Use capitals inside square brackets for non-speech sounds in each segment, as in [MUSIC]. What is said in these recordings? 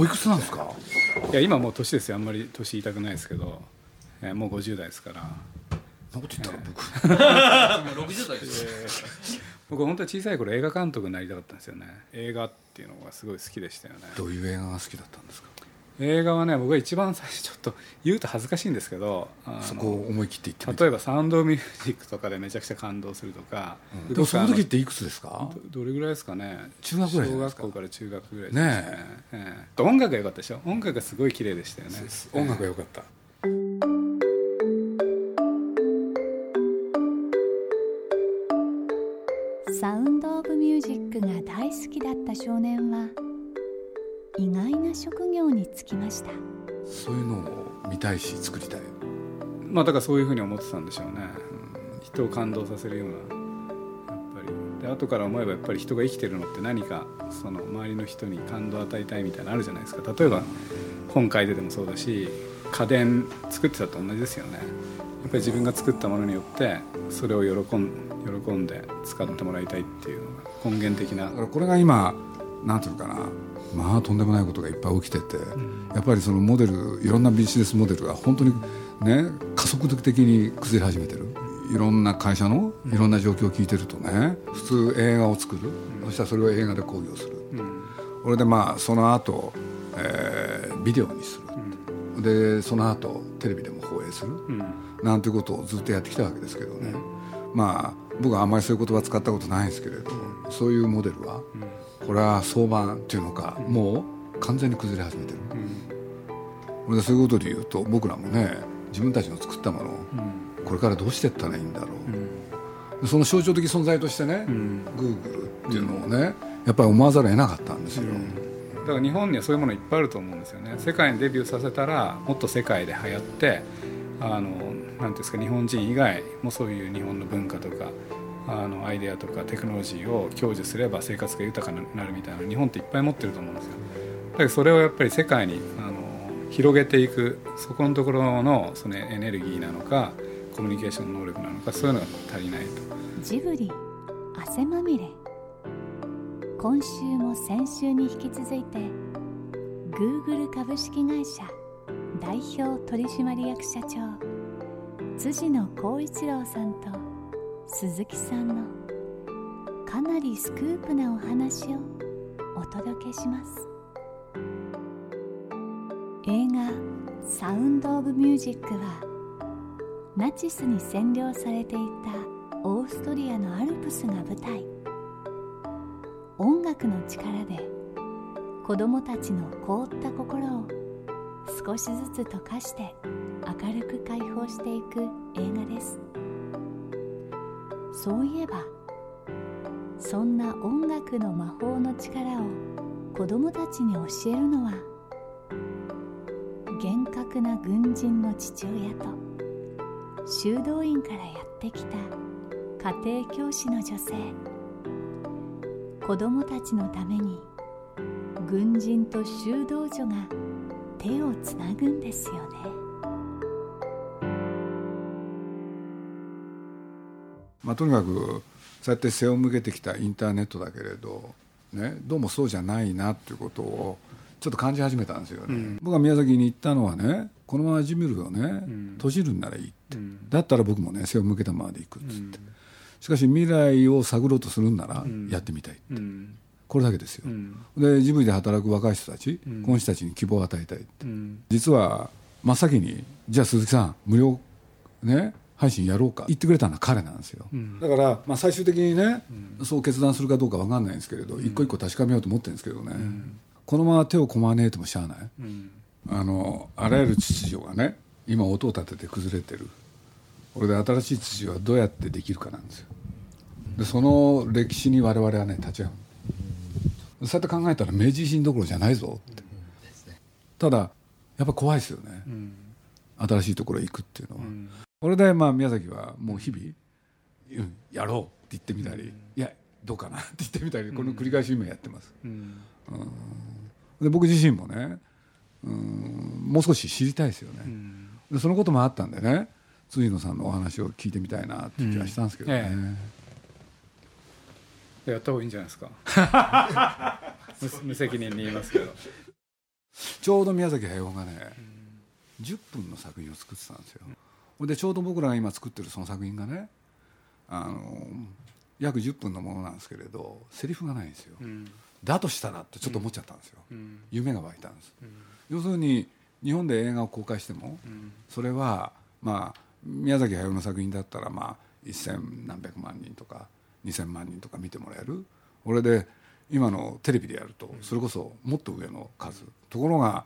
おいくつなんですか？いや今もう年ですよ。あんまり年言いたくないですけど、えーもう50代ですから。そんなこと言ったら僕、[LAUGHS] もう60代ですよ。僕本当は小さい頃映画監督になりたかったんですよね。映画っていうのがすごい好きでしたよね。どういう映画が好きだったんですか？映画はね僕が一番最初ちょっと言うと恥ずかしいんですけどそこを思い切って言ってみて。例えばサウンドミュージックとかでめちゃくちゃ感動するとか、うん。でもその時っていくつですか？どどれぐらいですかね？中学ぐらいじゃないですか。小学校から中学ぐらいですね。ねえ。え音楽が良かったでしょ？音楽がすごい綺麗でしたよね。音楽が良かった。サウンド・オブ・ミュージックが大好きだった少年は意外な職業に就きました。そういうのを見たいし作りたい。まあだからそういうふうに思ってたんでしょうね、うん。人を感動させるようなやっぱり。で後から思えばやっぱり人が生きてるのって何かその周りの人に感動を与えたいみたいなのあるじゃないですか。例えば本書いててもそうだし家電作ってたと同じですよね。やっぱり自分が作ったものによってそれを喜ん喜んで使ってもらいたいっていうのが根源的な。これが今なんていうのかなまあとんでもないことがいっぱい起きてて、やっぱりそのモデルいろんなビジネスモデルが本当にね加速度的に崩れ始めてる。いろんな会社のいろんな状況を聞いてるとね普通映画を作る、そしたらそれを映画で興行する、これでまあその後、えービデオにする、でその後テレビでも放映する、なんていうことをずっとやってきたわけですけどね、まあ僕はあんまりそういう言葉使ったことないんですけれど、そういうモデルは、これは相場っていうのか、もう完全に崩れ始めてる、これでそういうことで言うと僕らもね自分たちの作ったものをこれからどうしていったらいいんだろう、でその象徴的存在としてね、グーグルっていうのをねやっぱり思わざるを得なかったんですよ、だから日本にはそういうものいっぱいあると思うんですよね。世界にデビューさせたらもっと世界で流行ってあのうんですか日本人以外もそういう日本の文化とかあのアイデアとかテクノロジーを享受すれば生活が豊かになるみたいな日本っていっぱい持ってると思うんですよ。だけどそれをやっぱり世界にあの広げていくそこのところのそのエネルギーなのかコミュニケーション能力なのかそういうのが足りないと。ジブリ汗まみれ。今週も先週に引き続いて Google 株式会社代表取締役社長辻野光一郎さんと鈴木さんのかなりスクープなお話をお届けします。映画「サウンド・オブ・ミュージック」はナチスに占領されていたオーストリアのアルプスが舞台。音楽の力で子供たちの凍った心を少しずつ溶かして明るく解放していく映画です。そういえばそんな音楽の魔法の力を子供たちに教えるのは厳格な軍人の父親と修道院からやってきた家庭教師の女性。子供たちのために軍人と修道女が手をつなぐんですよね。まあ、とにかくそうやって背を向けてきたインターネットだけれど、ね、どうもそうじゃないなっていうことをちょっと感じ始めたんですよね、僕が宮崎に行ったのはねこのままジムルをね、閉じるんならいいって、だったら僕もね背を向けたままで行くっつって、しかし未来を探ろうとするんならやってみたいって、これだけですよ、でジブリで働く若い人たち、この人たちに希望を与えたいって、実は真っ先にじゃあ鈴木さん無料ね配信やろうか。言ってくれたのは彼なんですよ、だから、まあ、最終的にね、そう決断するかどうか分かんないんですけれど、一個一個確かめようと思ってるんですけどね、このまま手をこまねえてもしゃあない、あのあらゆる秩序がね今音を立てて崩れてる。これで新しい秩序はどうやってできるかなんですよ。でその歴史に我々はね立ち会う。そうやって考えたら明治維新どころじゃないぞって。ただやっぱ怖いですよね、うん。新しいところへ行くっていうのは、うんこれでまあ宮崎はもう日々、うん。やろうって言ってみたり、いやどうかなって言ってみたりこの繰り返し今やってます、うん。で僕自身もねうんもう少し知りたいですよね、うん。でそのこともあったんでね辻野さんのお話を聞いてみたいなって気がしたんですけどね、うん。えやった方がいいんじゃないですか。[LAUGHS] 無無責任に言いますけど。ちょうど宮崎駿がね、10分の作品を作ってたんですよ、でちょうど僕らが今作ってるその作品がねあの約10分のものなんですけれどセリフがないんですよ、うん。だとしたらってちょっと思っちゃったんですよ、うん。夢が湧いたんです、うん。要するに日本で映画を公開してもうん。それはまあ宮崎駿の作品だったらまあ1000何百万人とか2000万人とか見てもらえる。これで今のテレビでやるとそれこそもっと上の数。ところが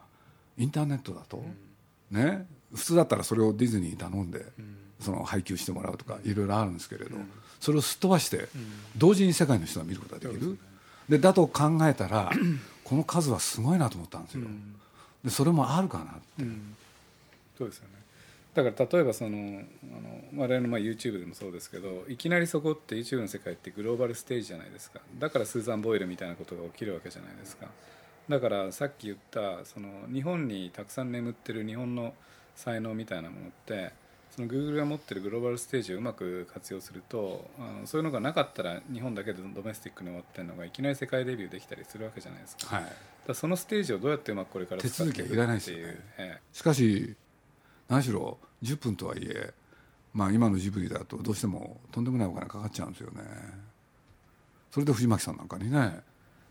インターネットだとね普通だったらそれをディズニーに頼んでその配給してもらうとかいろいろあるんですけれどそれをすっ飛ばして同時に世界の人が見ることができる。でだと考えたら [CLEARS THROAT] この数はすごいなと思ったんですよ。でそれもあるかなうん。そうですよね。だから例えばそのあの我々のまあ YouTube でもそうですけどいきなりそこって YouTube の世界ってグローバルステージじゃないですか。だからスーザン・ボイルみたいなことが起きるわけじゃないですかだからさっき言ったその日本にたくさん眠ってる日本の才能みたいなものってその Google が持ってるグローバルステージをうまく活用するとあのそういうのがなかったら日本だけでドメスティックに終わってるのがいきなり世界デビューできたりするわけじゃないですか,、はい。だそのステージをどうやってうまくこれから手続きはいらないですよね。ええ。しかし何しろ10分とはいえ、まあ、今のジブリだとどうしてもとんでもないお金かかっちゃうんですよね。それで藤巻さんなんかにね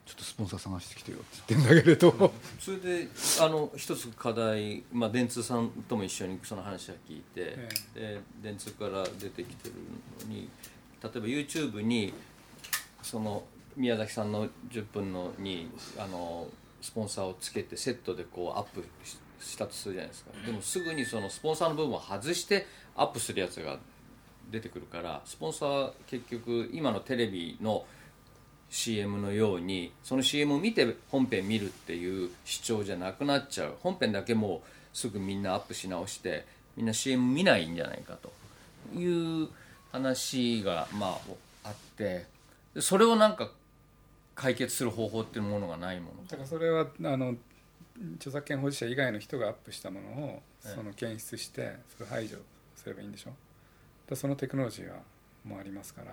ちょっとスポンサー探してきてよって言ってんだけれど。それであの一つ課題、まあ、電通さんとも一緒にその話は聞いて、えで電通から出てきてるのに例えば YouTube にその宮崎さんの10分のにあのスポンサーをつけてセットでこうアップししたとするじゃないですか。でもすぐにそのスポンサーの部分を外してアップするやつが出てくるからスポンサー結局今のテレビの CM のようにその CM を見て本編見るっていう主張じゃなくなっちゃう。本編だけもうすぐみんなアップし直してみんな CM 見ないんじゃないかと。いう話がまああって。でそれをなんか解決する方法っていうものがないもの。だからそれはあの著作権保持者以外の人がアップしたものをええ。その検出してそれを排除すればいいんでしょ？そのテクノロジーはもうありますから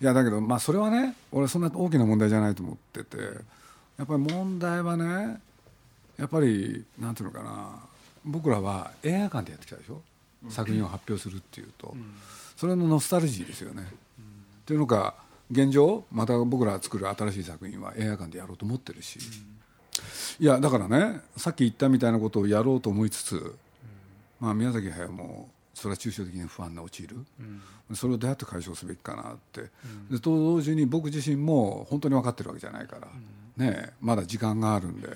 いやだけどまあそれはね俺そんな大きな問題じゃないと思っててやっぱり問題はねやっぱりなんていうのかな僕らは映画館でやってきたでしょ？う、作品を発表するっていうと、それのノスタルジーですよね、っていうのか現状また僕ら作る新しい作品は映画館でやろうと思ってるし、いやだからねさっき言ったみたいなことをやろうと思いつつ、まあ、宮崎駿もそれは抽象的に不安に陥る、それをどうやって解消すべきかなって、でと同時に僕自身も本当に分かってるわけじゃないから、ねえまだ時間があるんで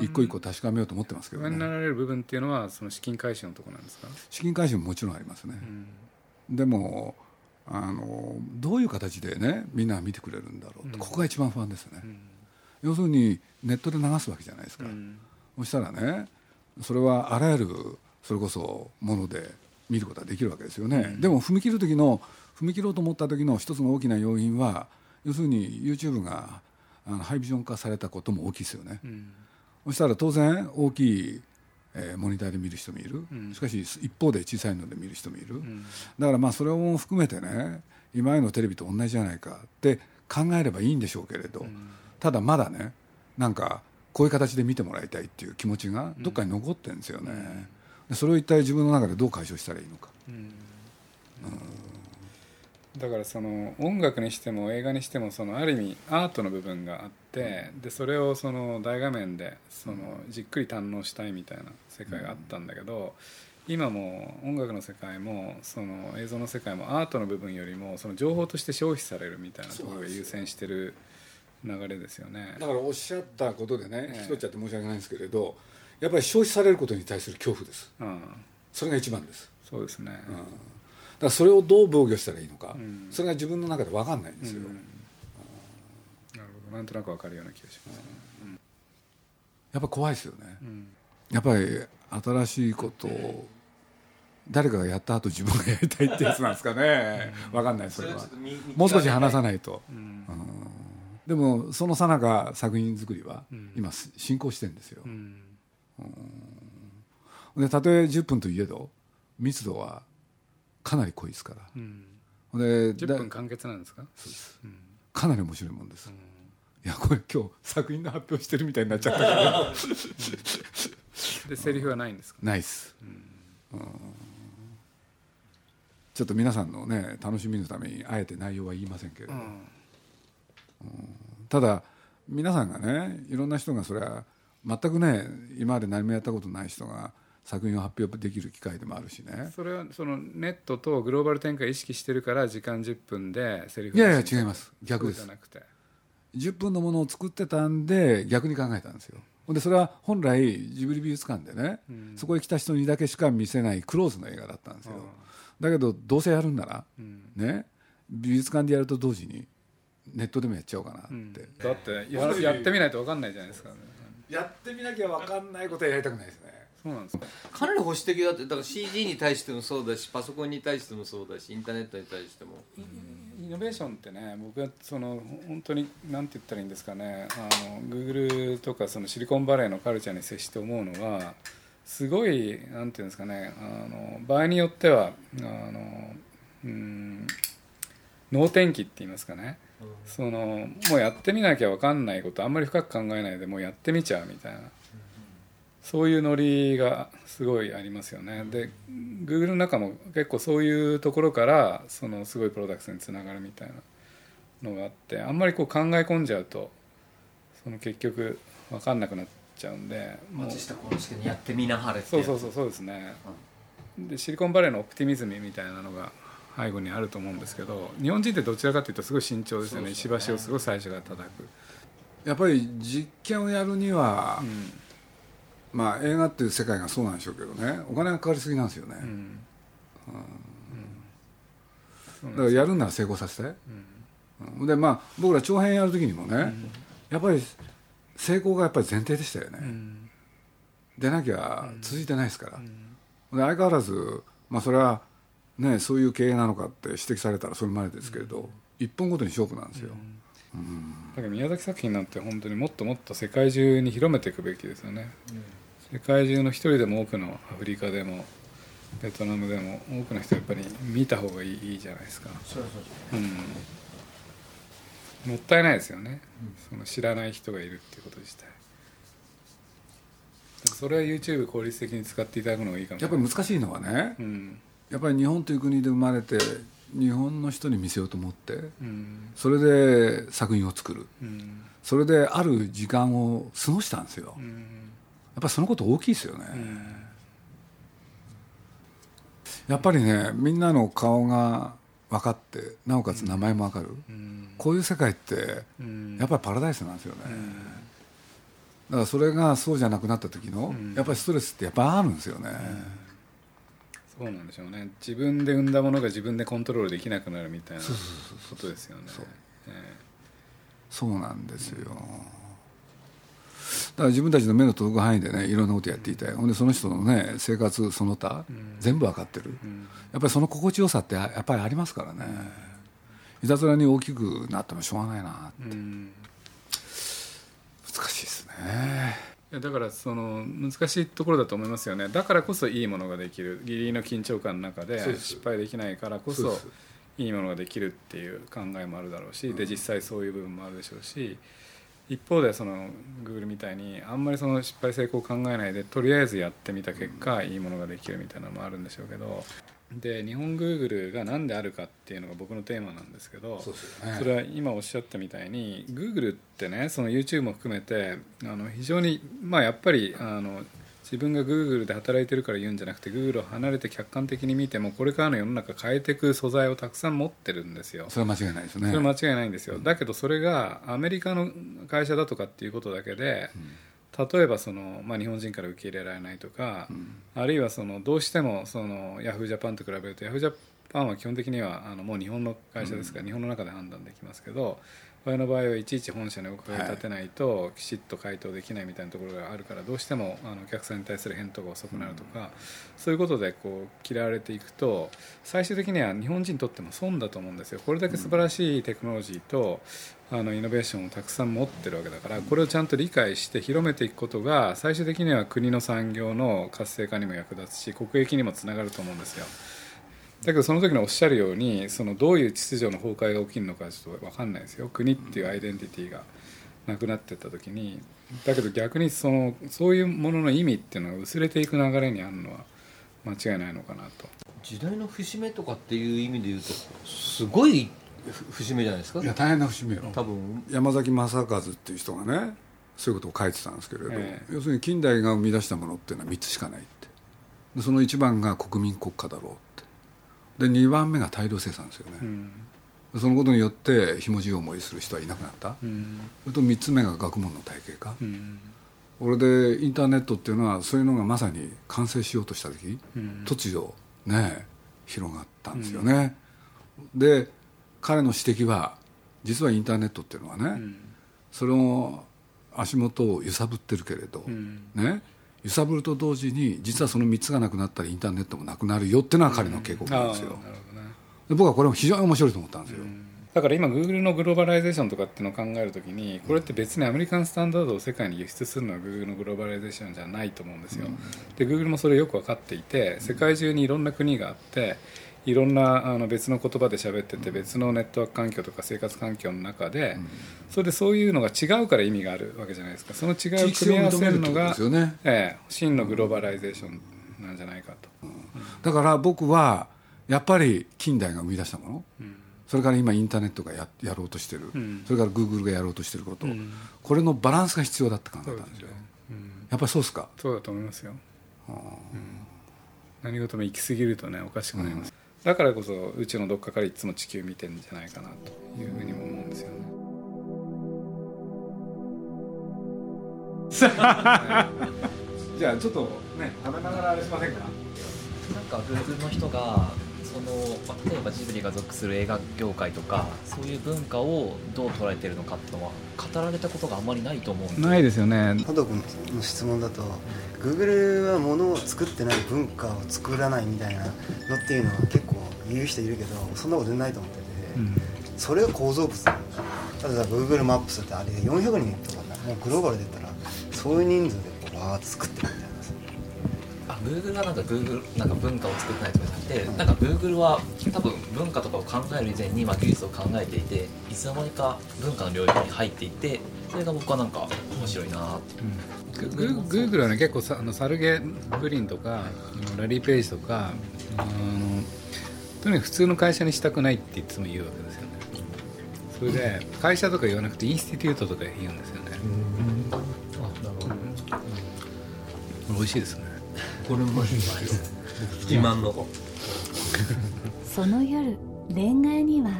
一個一個確かめようと思ってますけど不安になねられる部分っていうのはその資金回収のところなんですか、資金回収ももちろんありますね、でもあのどういう形でねみんなが見てくれるんだろうと、ここが一番不安ですね、要するにネットで流すわけじゃないですか、そしたらねそれはあらゆるそれこそもので見ることができるわけですよね、でも踏み切る時の踏み切ろうと思った時の一つの大きな要因は要するに YouTube があのハイビジョン化されたことも大きいですよね、そしたら当然大きい、えーモニターで見る人もいる、しかし一方で小さいので見る人もいる、だからまあそれも含めてね今のテレビと同じじゃないかって考えればいいんでしょうけれど、ただまだねなんかこういう形で見てもらいたいっていう気持ちがどっかに残ってるんですよね、でそれを一体自分の中でどう解消したらいいのか、だからその音楽にしても映画にしてもそのある意味アートの部分があってでそれをその大画面でそのじっくり堪能したいみたいな世界があったんだけど今も音楽の世界もその映像の世界もアートの部分よりもその情報として消費されるみたいなところが優先してる流れですよね。だからおっしゃったことでね、ええ。引き取っちゃって申し訳ないんですけれどやっぱり消費されることに対する恐怖です。うん。それが一番です、そうですね、うん、だからそれをどう防御したらいいのか、ん。それが自分の中で分かんないんですよ、なるほど。なんとなくわかるような気がします、やっぱ怖いですよね、うん。やっぱり新しいことを誰かがやった後自分がやりたいってやつなんですかね。分かんないそれは。もう少し話さいないと。うん。でもそのさなか作品作りはん。今進行してるんですよ。うんでたとえ10分といえど密度はかなり濃いですから。うん。で10だ分完結なんですか？そうです、うん。かなり面白いもんです、いやこれ今日作品の発表してるみたいになっちゃったけど。[LAUGHS] でセリフはないんですか？ナイス、うん。ちょっと皆さんのね楽しみのためにあえて内容は言いませんけれど、うん。ただ皆さんがねいろんな人がそれは全くね今まで何もやったことない人が作品を発表できる機会でもあるしね。それはそのネットとグローバル展開意識してるから時間10分でセリフいやいや違います。逆です。そうじゃなくて。10分のものを作ってたんで逆に考えたんですよ。ほんでそれは本来ジブリ美術館でね、そこへ来た人にだけしか見せないクローズの映画だったんですよ、だけどどうせやるんなら、ね美術館でやると同時にネットでもやっちゃおうかなって、だってややってみないと分かんないじゃないですか、やってみなきゃ分かんないことはやりたくないですね。そうなんです。かなり保守的だってだから CG に対してもそうだしパソコンに対してもそうだしインターネットに対しても。イノベーションってね僕はその本当に何て言ったらいいんですかね。あの Google とかそのシリコンバレーのカルチャーに接して思うのはすごいなんていうんですかね。あの場合によってはあのうん能天気って言いますかね、そのもうやってみなきゃ分かんないことあんまり深く考えないでもうやってみちゃうみたいな。そういうノリがすごいありますよね。で Google の中も結構そういうところからそのすごいプロダクツにつながるみたいなのがあってあんまりこう考え込んじゃうとその結局分かんなくなっちゃうんで松下幸之助にやってみなはれってそうそうそうそうですね。でシリコンバレーのオプティミズムみたいなのが背後にあると思うんですけど日本人ってどちらかというとすごい慎重ですよね。石橋をすごい最初から叩く、やっぱり実験をやるには、うん。まあ映画っていう世界がそうなんでしょうけどね。お金がかかりすぎなんですよね、うん。だからやるなら成功させて、うん。でまあ僕ら長編やる時にもね、やっぱり成功がやっぱり前提でしたよね、うん。でなきゃ続いてないですから、で相変わらず、まあ、それは、ね、そういう経営なのかって指摘されたらそれまでですけれど、一本ごとに勝負なんですよ、だから宮崎作品なんて本当にもっともっと世界中に広めていくべきですよね、世界中の一人でも多くのアフリカでもベトナムでも多くの人やっぱり見た方がいいいいじゃないですか。うん。もったいないですよね、その知らない人がいるっていうこと自体。それは YouTube 効率的に使っていただくのがいいかも。しやっぱれないり難しいのはね、うんやっぱり日本という国で生まれて日本の人に見せようと思ってうん。それで作品を作る。うん。それである時間を過ごしたんですよ、やっうんぱりそのこと大きいですよね、うん。やっぱりねみんなの顔が分かってなおかつ名前も分かる、うん。こういう世界ってうん。やっぱりパラダイスなんですよね、だからそれがそうじゃなくなった時の、ん。やっぱりストレスってやっぱあるんですよね、そうなんでしょうね。自分で生んだものが自分でコントロールできなくなるみたいなことですよね。えそうなんですよ、だから自分たちの目の届く範囲でねいろんなことやっていたいほんでその人のね生活その他、全部分かってる、やっぱりその心地よさってやっぱりありますからね、いたずらに大きくなってもしょうがないなえうん。難しいですねだからその難しいところだと思いますよね。だからこそいいものができる。ギリギリの緊張感の中で失敗できないからこそいいものができるっていう考えもあるだろうし、で実際そういう部分もあるでしょうし一方でその Google みたいにあんまりその失敗成功を考えないでとりあえずやってみた結果いいものができるみたいなのもあるんでしょうけどで日本 Google が何であるかっていうのが僕のテーマなんですけどそれは今おっしゃったみたいに Google ってねその YouTube も含めてあの非常にまあやっぱりあの自分が Google で働いてるから言うんじゃなくて Google を離れて客観的に見てもこれからの世の中変えていく素材をたくさん持ってるんですよ。それは間違いないですね。それは間違いないんですよ、だけどそれがアメリカの会社だとかっていうことだけで、例えばその、まあ、日本人から受け入れられないとか、あるいはそのどうしてもそのヤフージャパンと比べるとヤフージャパンは基本的にはあのもう日本の会社ですから、日本の中で判断できますけど親の場合はいちいち本社にお伺い立てないときちっと回答できないみたいなところがあるからどうしてもあのお客さんに対する返答が遅くなるとか、そういうことでこう嫌われていくと最終的には日本人にとっても損だと思うんですよ。これだけ素晴らしいテクノロジーとあのイノベーションをたくさん持ってるわけだからこれをちゃんと理解して広めていくことが最終的には国の産業の活性化にも役立つし国益にもつながると思うんですよ。だけどその時におっしゃるようにそのどういう秩序の崩壊が起きるのかちょっと分かんないですよ。国っていうアイデンティティがなくなっていった時にだけど逆にそのそういうものの意味っていうのが薄れていく流れにあるのは間違いないのかなと。時代の節目とかっていう意味で言うとすごい節目じゃないですか？いや大変な節目よ。多分。山崎正和っていう人がねそういうことを書いてたんですけれど、ええ。要するに近代が生み出したものっていうのは3つしかないって。でその1番が国民国家だろうで2番目が大量生産ですよね、うん。そのことによってひもじい思いする人はいなくなった、うん。それと3つ目が学問の体系化、うん。これでインターネットっていうのはそういうのがまさに完成しようとした時、うん。突如ね広がったんですよね、で彼の指摘は実はインターネットっていうのはね、うん。それを足元を揺さぶってるけれど、うん。ね揺さぶると同時に実はその3つがなくなったらインターネットもなくなるよっていうのは彼の警告なんですよ、ああなるほどね。で僕はこれも非常に面白いと思ったんですよ、だから今 Google のグローバライゼーションとかっていうのを考えるときにこれって別にアメリカンスタンダードを世界に輸出するのは Google のグローバライゼーションじゃないと思うんですよ、で Google もそれよく分かっていて世界中にいろんな国があっていろんなあの別の言葉で喋ってて別のネットワーク環境とか生活環境の中で、それでそういうのが違うから意味があるわけじゃないですか。その違いを組み合わせるのがですよね。ええ、真のグローバライゼーションなんじゃないかと、だから僕はやっぱり近代が生み出したもの、それから今インターネットがややろうとしてる、ん。それからグーグルがやろうとしてること、ん。これのバランスが必要だって考えたんですよ。やっぱりそうですか？そうだと思いますよ、うん。何事も行き過ぎるとねおかしくなります、だからこそ宇宙のどっかからいつも地球見てるんじゃないかなというふうにも思うんですよね。[LAUGHS] じゃあちょっとね食べながらあれしませんか？なんか Google の人がそのまあ例えばジブリが属する映画業界とかそういう文化をどう捉えてるのかっていうのは語られたことがあんまりないと思うんで。ないですよね。ハド君の質問だと Google は物を作ってない文化を作らないみたいなのっていうのは結構言う人いるけどそんなことないと思ってて、それが構造物だたださ Google マップスってあれ400人とかなもうグローバルで言ったらそういう人数でこうバーッと作ってるみたいなさ。あ Google はなんか Google なんか文化を作ってないとかじゃなくてなんか Google は多分文化とかを考える以前に、まあ、技術を考えていていつの間にか文化の領域に入っていてそれが僕はなんか面白いなって。ググーグルはね結構さあのサルゲ・ブリンとかラリー・ページとかあのとにかく普通の会社にしたくないっていつも言うわけですよね。それで会社とか言わなくてインスティテュートとか言うんですよね。あなるほど。美味しいですね。これも自慢の。その夜恋愛には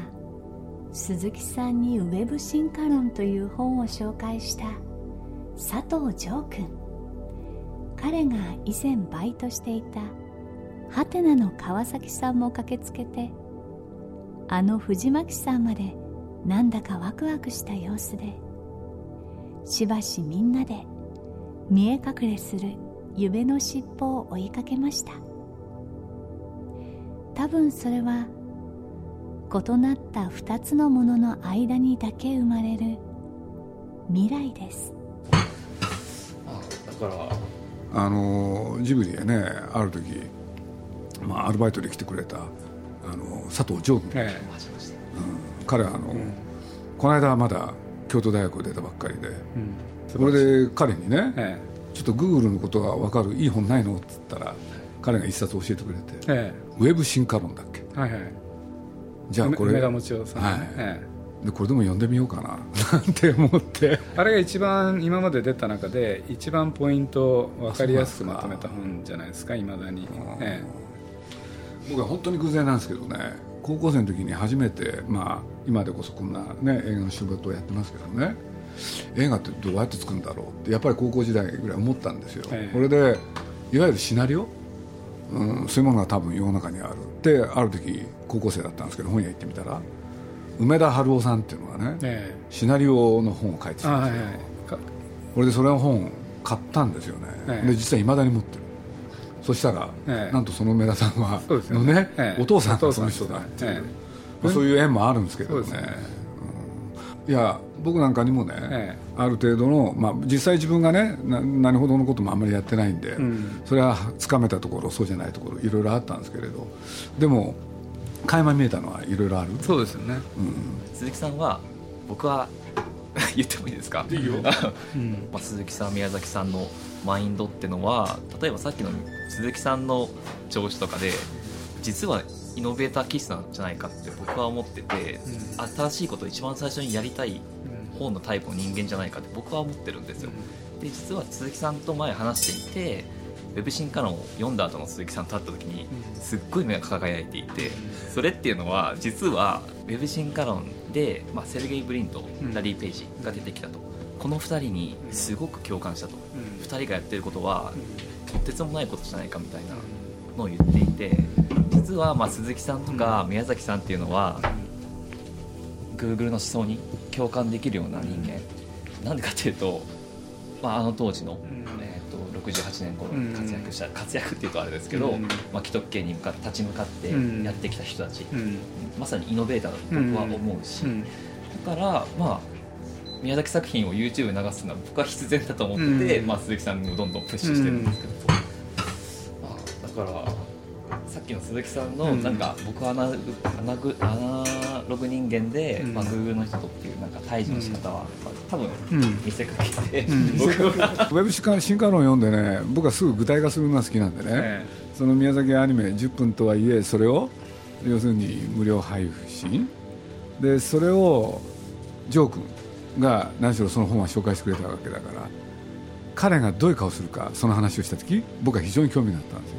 鈴木さんにウェブ進化論という本を紹介した佐藤城君彼が以前バイトしていたハテナの川崎さんも駆けつけてあの藤巻さんまでなんだかワクワクした様子でしばしみんなで見え隠れする夢の尻尾を追いかけました。多分それは異なった2つのものの間にだけ生まれる未来です。だからあのジブリへねある時、まあ、アルバイトで来てくれたあの佐藤城君、え彼はあの、この間まだ京都大学を出たばっかりでえうん。それで彼にね、えちょっとグーグルのことが分かるいい本ないの？って言ったら彼が一冊教えてくれてえ「ウェブ進化論」だっけ？えはいはい。じゃあこれ梅田もちおさん。ね、はい。ええ。でこれでも読んでみようかななんて思って。あれが一番今まで出た中で一番ポイントを分かりやすくまとめた本じゃないですかいまだに、え僕は本当に偶然なんですけどね。高校生の時に初めて、まあ、今でこそこんな、ね、映画の仕事をやってますけどね。映画ってどうやって作るんだろうってやっぱり高校時代ぐらい思ったんですよ、ええ。これでいわゆるシナリオ、うん、そういうものが多分世の中にある。である時高校生だったんですけど本屋行ってみたら梅田春夫さんっていうのがね、えシナリオの本を書いてたんですよ、これでそれの本買ったんですよね、ええ。で実はいまだに持ってるそしたら、ええ。なんとその梅田さんはそうですよのね、ええ。お父さんお父さんがその人だっていう、ええ。まあそういう縁もあるんですけどね。ね。うん。いや僕なんかにもね、えある程度の、まあ、実際自分がねな何ほどのこともあんまりやってないんで、ん。それはつかめたところそうじゃないところいろいろあったんですけれどでも垣間見えたのはいろいろある。そうですよね。鈴木さんは僕は [LAUGHS] 言ってもいいですか？いいよ、うん。まあ、鈴木さん宮崎さんのマインドってのは例えばさっきの鈴木さんの調子とかで実はイノベーター気質なんじゃないかって僕は思ってて、新しいことを一番最初にやりたい方のタイプの人間じゃないかって僕は思ってるんですよ、で実は鈴木さんと前話していてウェブ進化論を読んだ後の鈴木さんと会った時にすっごい目が輝いていてそれっていうのは実はウェブ進化論で、まあ、セルゲイ・ブリンとラリー・ペイジが出てきたと、この2人にすごく共感したと、2人がやってることはとてつもないことじゃないかみたいなのを言っていて実はまあ鈴木さんとか宮崎さんっていうのは Google の思想に共感できるような人間。なんでかっていうと、まあ、あの当時の、えー、と68年頃に活躍した、活躍っていうとあれですけど、うん。まあ、既得権に向か立ち向かってうん。やってきた人たち、うん。まさにイノベーターだと僕は思うし、うん。だからまあ宮崎作品を YouTube に流すのは僕は必然だと思ってて、うん。まあ、鈴木さんもどんどんプッシュしてるんですけど、まあ、だからさっきの鈴木さんのうん。なんか僕はアナグアナグアナログ人間で、うん。まあ、Google の人とっていうなんか対峙の仕方は、まあ多分うん。見せかけて、ん。僕は。ウェブ進化進化論を読んでね僕はすぐ具体化するのが好きなんでね、えその宮崎アニメ10分とはいえそれを要するに無料配信。でそれをジョー君が何しろその本は紹介してくれたわけだから彼がどういう顔するかその話をした時僕は非常に興味があったんですよ、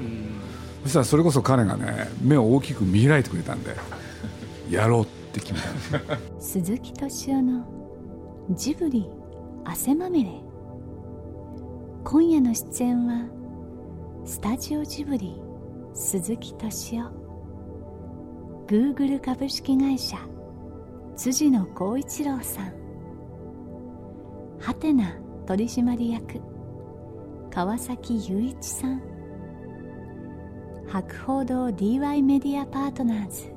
そしたらそれこそ彼がね目を大きく見開いてくれたんでやろうって決めたんですよ。[LAUGHS] 鈴木敏夫のジブリ汗まみれ。今夜の出演はスタジオジブリ鈴木敏夫。Google 株式会社辻野光一郎さんハテナ取締役。川崎雄一さん。博報堂 DY メディアパートナーズ。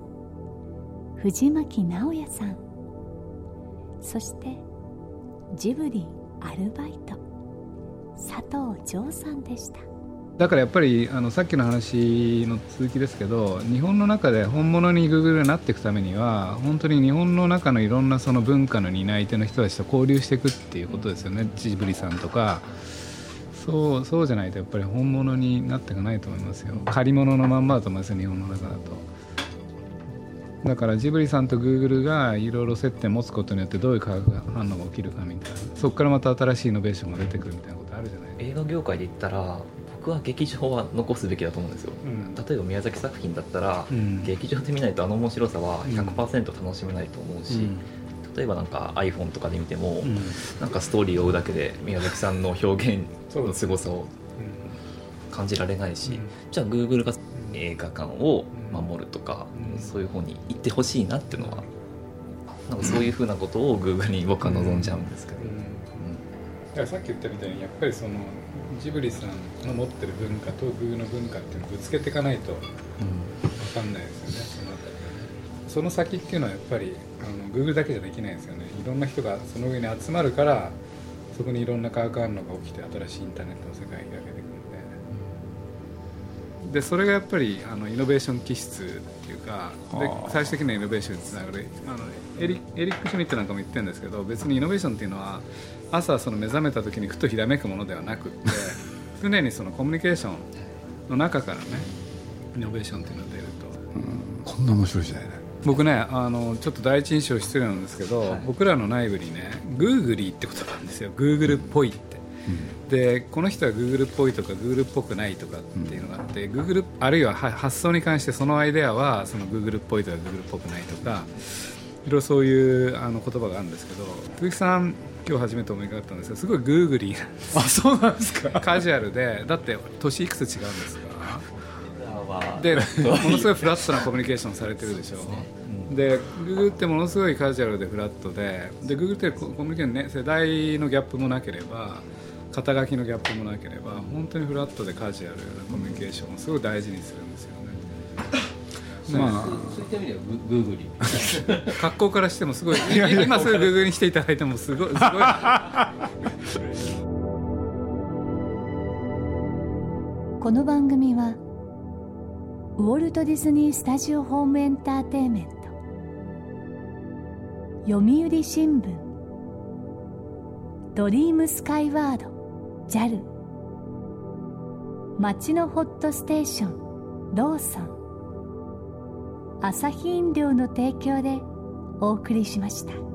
藤巻直也さん。そしてジブリアルバイト。佐藤城さんでした。だからやっぱりあのさっきの話の続きですけど日本の中で本物に Google になっていくためには本当に日本の中のいろんなその文化の担い手の人たちと交流していくっていうことですよね。ジブリさんとか。そうそうじゃないとやっぱり本物になっていかないと思いますよ。借り物のまんまだと思いますよ日本の中だと。だからジブリさんと Google がいろいろ接点を持つことによってどういう化学反応が起きるかみたいな。そこからまた新しいイノベーションが出てくるみたいなことあるじゃない映画業界で言ったら僕は劇場は残すべきだと思うんですよ、うん。例えば宮崎作品だったら、うん。劇場で見ないとあの面白さはうん。100%楽しめないと思うし、うん。例えばなんか iPhone とかで見ても、うん。なんかストーリーを追うだけで宮崎さんの表現の凄さを感じられないし、うん。じゃあ Google が映画館を守るとか、うん。そういう方に行ってほしいなっていうのはなんかそういうふうなことを Google に僕は望んじゃうんですけど、だからさっき言ったみたいにやっぱりそのジブリさんの持ってる文化とグーの文化っていうのをぶつけていかないと分かんないですよねそのあたりがねその先っていうのはやっぱりあの Google だけじゃできないですよね。いろんな人がその上に集まるからそこにいろんな化学反応が起きて新しいインターネットの世界が開けてででそれがやっぱりあのイノベーション気質っていうかではあ。最終的なイノベーションにつながる。あのエリエリック・シュミットなんかも言ってるんですけど別にイノベーションっていうのは朝その目覚めた時にふとひらめくものではなくって常にそのコミュニケーションの中からねイノベーションっていうのが出ると。こんな面白い時代ね僕ねあのちょっと第一印象失礼なんですけど、僕らの内部にねグーグリーってことなんですよ。グーグルっぽいって、でこの人はグーグルっぽいとかグーグルっぽくないとかっていうのがあって、グーグルあるいはは発想に関してそのアイデアはそのグーグルっぽいとかグーグルっぽくないとかいろいろそういうあの言葉があるんですけど鈴木さん今日初めてお目にかかったんですけどすごいグーグリーなんですあそうなんですか？カジュアルでだって年いくつ違うんですか？は。でものすごいフラットなコミュニケーションされてるでしょ？で Google ってものすごいカジュアルでフラットでで Google ってココミュニケーションね世代のギャップもなければ肩書きのギャップもなければ本当にフラットでカジュアルなコミュニケーションをすごい大事にするんですよね。まあそういった意味ではググーグリ格好からしてもすごい今すぐ Google にしていただいてもすごいすごい。この番組はウォルト・ディズニー・スタジオ・ホーム・エンターテインメント読売新聞ドリームスカイワード JAL 町のホットステーションローソンアサヒ飲料の提供でお送りしました。